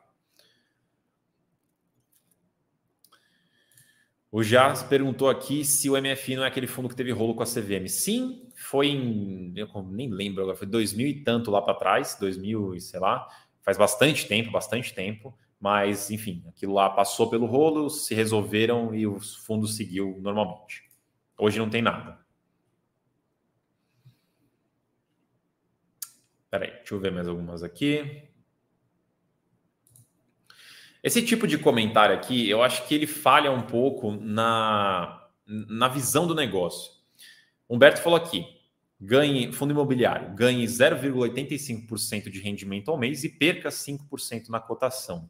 O Jas perguntou aqui se o MFI não é aquele fundo que teve rolo com a CVM. Sim, foi em. Eu nem lembro agora, foi 2000 e tanto lá para trás, 2000 e sei lá. Faz bastante tempo, bastante tempo. Mas, enfim, aquilo lá passou pelo rolo, se resolveram e o fundo seguiu normalmente. Hoje não tem nada. Peraí, deixa eu ver mais algumas aqui. Esse tipo de comentário aqui, eu acho que ele falha um pouco na, na visão do negócio. Humberto falou aqui: ganhe fundo imobiliário, ganhe 0,85% de rendimento ao mês e perca 5% na cotação.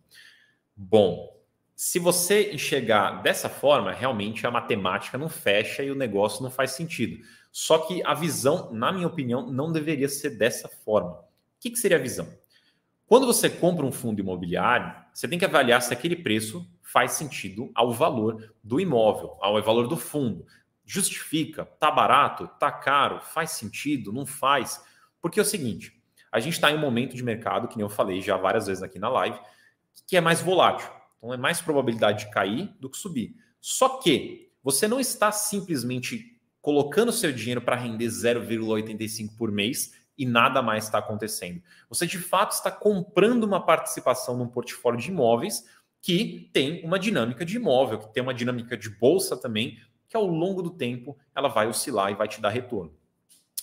Bom, se você enxergar dessa forma, realmente a matemática não fecha e o negócio não faz sentido. Só que a visão, na minha opinião, não deveria ser dessa forma. O que, que seria a visão? Quando você compra um fundo imobiliário, você tem que avaliar se aquele preço faz sentido ao valor do imóvel, ao valor do fundo. Justifica? Tá barato? Tá caro? Faz sentido? Não faz? Porque é o seguinte: a gente está em um momento de mercado, que nem eu falei já várias vezes aqui na live, que é mais volátil. Então é mais probabilidade de cair do que subir. Só que você não está simplesmente colocando seu dinheiro para render 0,85 por mês e nada mais está acontecendo. Você de fato está comprando uma participação num portfólio de imóveis que tem uma dinâmica de imóvel, que tem uma dinâmica de bolsa também, que ao longo do tempo ela vai oscilar e vai te dar retorno.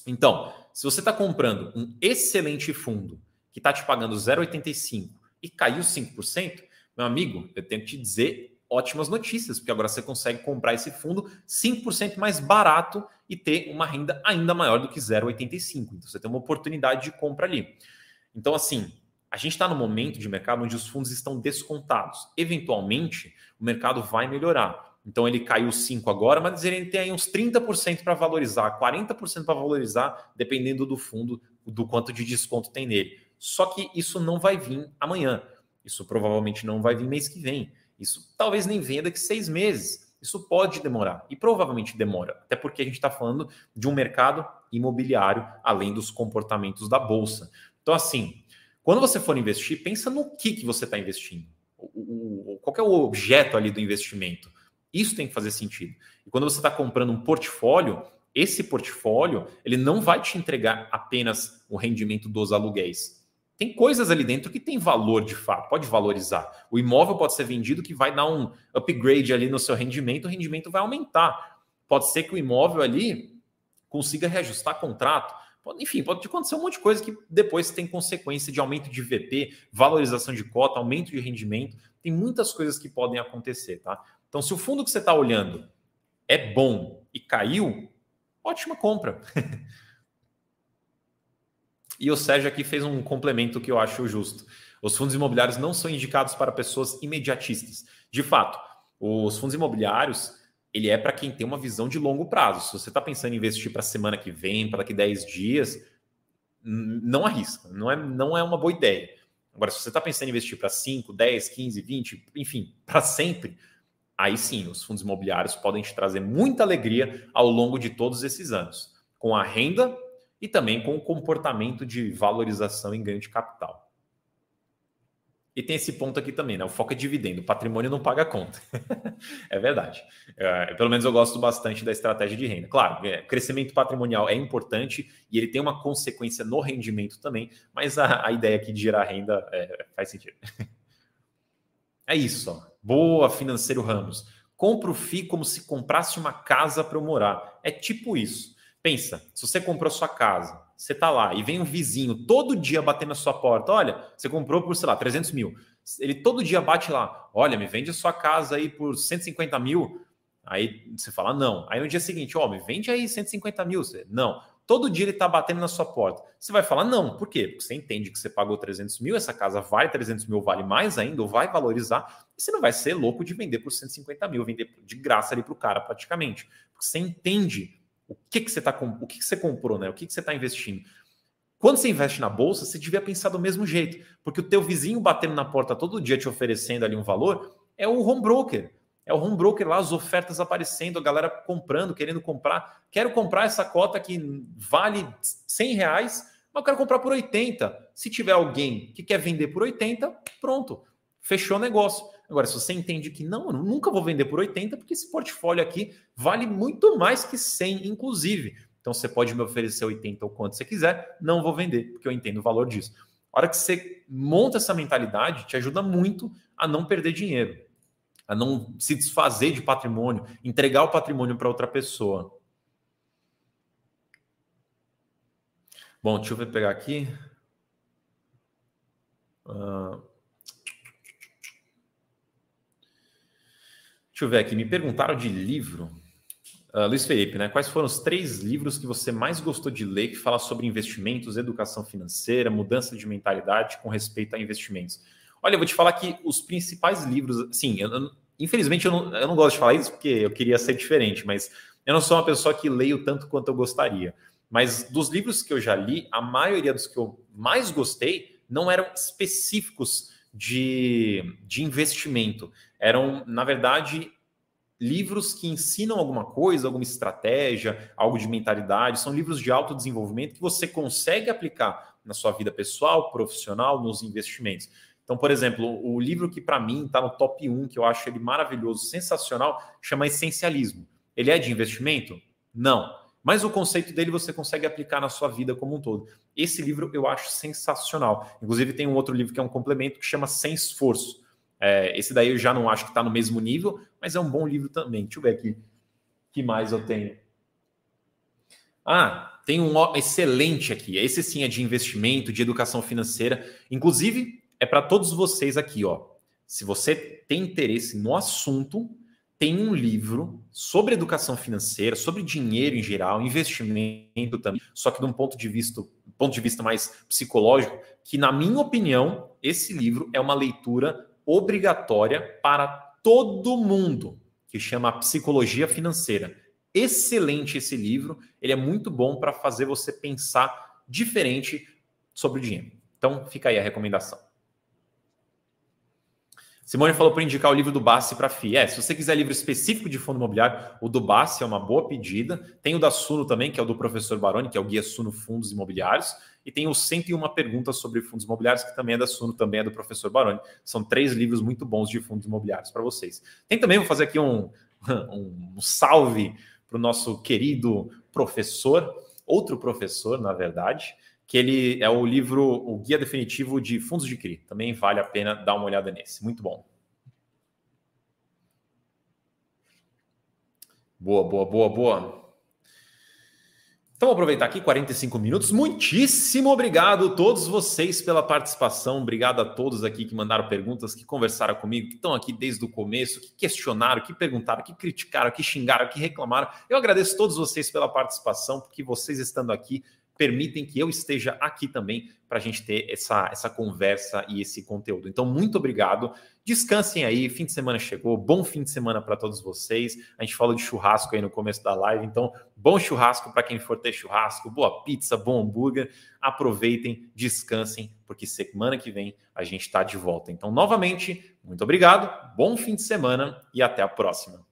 Então, se você está comprando um excelente fundo que está te pagando 0,85 e caiu 5%, meu amigo, eu tenho que te dizer ótimas notícias, porque agora você consegue comprar esse fundo 5% mais barato e ter uma renda ainda maior do que 0,85. Então você tem uma oportunidade de compra ali. Então, assim, a gente está no momento de mercado onde os fundos estão descontados. Eventualmente, o mercado vai melhorar. Então ele caiu 5 agora, mas ele tem aí uns 30% para valorizar, 40% para valorizar, dependendo do fundo, do quanto de desconto tem nele. Só que isso não vai vir amanhã. Isso provavelmente não vai vir mês que vem. Isso talvez nem venha daqui seis meses. Isso pode demorar e provavelmente demora, até porque a gente está falando de um mercado imobiliário além dos comportamentos da bolsa. Então, assim, quando você for investir, pensa no que, que você está investindo. O, o, qual é o objeto ali do investimento? Isso tem que fazer sentido. E quando você está comprando um portfólio, esse portfólio ele não vai te entregar apenas o rendimento dos aluguéis. Tem coisas ali dentro que tem valor de fato, pode valorizar. O imóvel pode ser vendido que vai dar um upgrade ali no seu rendimento, o rendimento vai aumentar. Pode ser que o imóvel ali consiga reajustar contrato. Enfim, pode acontecer um monte de coisa que depois tem consequência de aumento de VP, valorização de cota, aumento de rendimento. Tem muitas coisas que podem acontecer, tá? Então, se o fundo que você está olhando é bom e caiu, ótima compra. (laughs) e o Sérgio aqui fez um complemento que eu acho justo. Os fundos imobiliários não são indicados para pessoas imediatistas. De fato, os fundos imobiliários, ele é para quem tem uma visão de longo prazo. Se você está pensando em investir para a semana que vem, para daqui 10 dias, não arrisca. Não é, não é uma boa ideia. Agora, se você está pensando em investir para 5, 10, 15, 20, enfim, para sempre, aí sim, os fundos imobiliários podem te trazer muita alegria ao longo de todos esses anos, com a renda e também com o comportamento de valorização em ganho de capital. E tem esse ponto aqui também, né? O foco é dividendo, o patrimônio não paga conta. (laughs) é verdade. É, pelo menos eu gosto bastante da estratégia de renda. Claro, é, crescimento patrimonial é importante e ele tem uma consequência no rendimento também, mas a, a ideia aqui de gerar renda é, faz sentido. (laughs) é isso, ó. Boa, financeiro Ramos. Compra o FI como se comprasse uma casa para eu morar. É tipo isso. Pensa, se você comprou sua casa, você está lá e vem um vizinho todo dia bater na sua porta. Olha, você comprou por, sei lá, 300 mil. Ele todo dia bate lá. Olha, me vende a sua casa aí por 150 mil. Aí você fala, não. Aí no dia seguinte, ó, oh, me vende aí 150 mil. Você, não. Todo dia ele está batendo na sua porta. Você vai falar não. Por quê? Porque você entende que você pagou 300 mil, essa casa vale 300 mil, vale mais ainda, ou vai valorizar. E você não vai ser louco de vender por 150 mil, vender de graça ali para o cara praticamente. Porque você entende o que, que você está o que, que você comprou, né? O que, que você está investindo. Quando você investe na bolsa, você devia pensar do mesmo jeito, porque o teu vizinho batendo na porta todo dia te oferecendo ali um valor é o home broker. É o home broker lá, as ofertas aparecendo, a galera comprando, querendo comprar. Quero comprar essa cota que vale 100 reais, mas eu quero comprar por 80. Se tiver alguém que quer vender por 80, pronto, fechou o negócio. Agora, se você entende que não, eu nunca vou vender por 80, porque esse portfólio aqui vale muito mais que 100, inclusive. Então, você pode me oferecer 80 ou quanto você quiser, não vou vender, porque eu entendo o valor disso. A hora que você monta essa mentalidade, te ajuda muito a não perder dinheiro a não se desfazer de patrimônio, entregar o patrimônio para outra pessoa. Bom, deixa eu pegar aqui. Uh... Deixa eu ver aqui. Me perguntaram de livro. Uh, Luiz Felipe, né? Quais foram os três livros que você mais gostou de ler que fala sobre investimentos, educação financeira, mudança de mentalidade com respeito a investimentos? Olha, eu vou te falar que os principais livros, sim, infelizmente eu não, eu não gosto de falar isso porque eu queria ser diferente, mas eu não sou uma pessoa que leio tanto quanto eu gostaria. Mas dos livros que eu já li, a maioria dos que eu mais gostei não eram específicos de, de investimento. Eram, na verdade, livros que ensinam alguma coisa, alguma estratégia, algo de mentalidade. São livros de autodesenvolvimento que você consegue aplicar na sua vida pessoal, profissional, nos investimentos. Então, por exemplo, o livro que para mim está no top 1, que eu acho ele maravilhoso, sensacional, chama Essencialismo. Ele é de investimento? Não. Mas o conceito dele você consegue aplicar na sua vida como um todo. Esse livro eu acho sensacional. Inclusive, tem um outro livro que é um complemento que chama Sem Esforço. É, esse daí eu já não acho que está no mesmo nível, mas é um bom livro também. Deixa eu ver aqui. que mais eu tenho? Ah, tem um excelente aqui. Esse sim é de investimento, de educação financeira. Inclusive, é para todos vocês aqui, ó. se você tem interesse no assunto, tem um livro sobre educação financeira, sobre dinheiro em geral, investimento também, só que de um ponto de vista, ponto de vista mais psicológico, que na minha opinião, esse livro é uma leitura obrigatória para todo mundo, que chama Psicologia Financeira. Excelente esse livro, ele é muito bom para fazer você pensar diferente sobre o dinheiro. Então, fica aí a recomendação. Simone falou para indicar o livro do Bassi para FI. É, se você quiser livro específico de fundo imobiliário, o do Bassi é uma boa pedida. Tem o da Suno também, que é o do professor Baroni, que é o Guia Suno Fundos Imobiliários. E tem o 101 Perguntas sobre Fundos Imobiliários, que também é da Suno, também é do professor Baroni. São três livros muito bons de fundos imobiliários para vocês. Tem também, vou fazer aqui um, (laughs) um salve para o nosso querido professor, outro professor, na verdade, que ele é o livro O Guia Definitivo de Fundos de CRI. Também vale a pena dar uma olhada nesse. Muito bom. Boa, boa, boa, boa. Então, vou aproveitar aqui 45 minutos. Muitíssimo obrigado a todos vocês pela participação. Obrigado a todos aqui que mandaram perguntas, que conversaram comigo, que estão aqui desde o começo, que questionaram, que perguntaram, que criticaram, que xingaram, que reclamaram. Eu agradeço a todos vocês pela participação, porque vocês estando aqui permitem que eu esteja aqui também para a gente ter essa, essa conversa e esse conteúdo. Então, muito obrigado. Descansem aí, fim de semana chegou, bom fim de semana para todos vocês. A gente falou de churrasco aí no começo da live, então, bom churrasco para quem for ter churrasco, boa pizza, bom hambúrguer. Aproveitem, descansem, porque semana que vem a gente está de volta. Então, novamente, muito obrigado, bom fim de semana e até a próxima.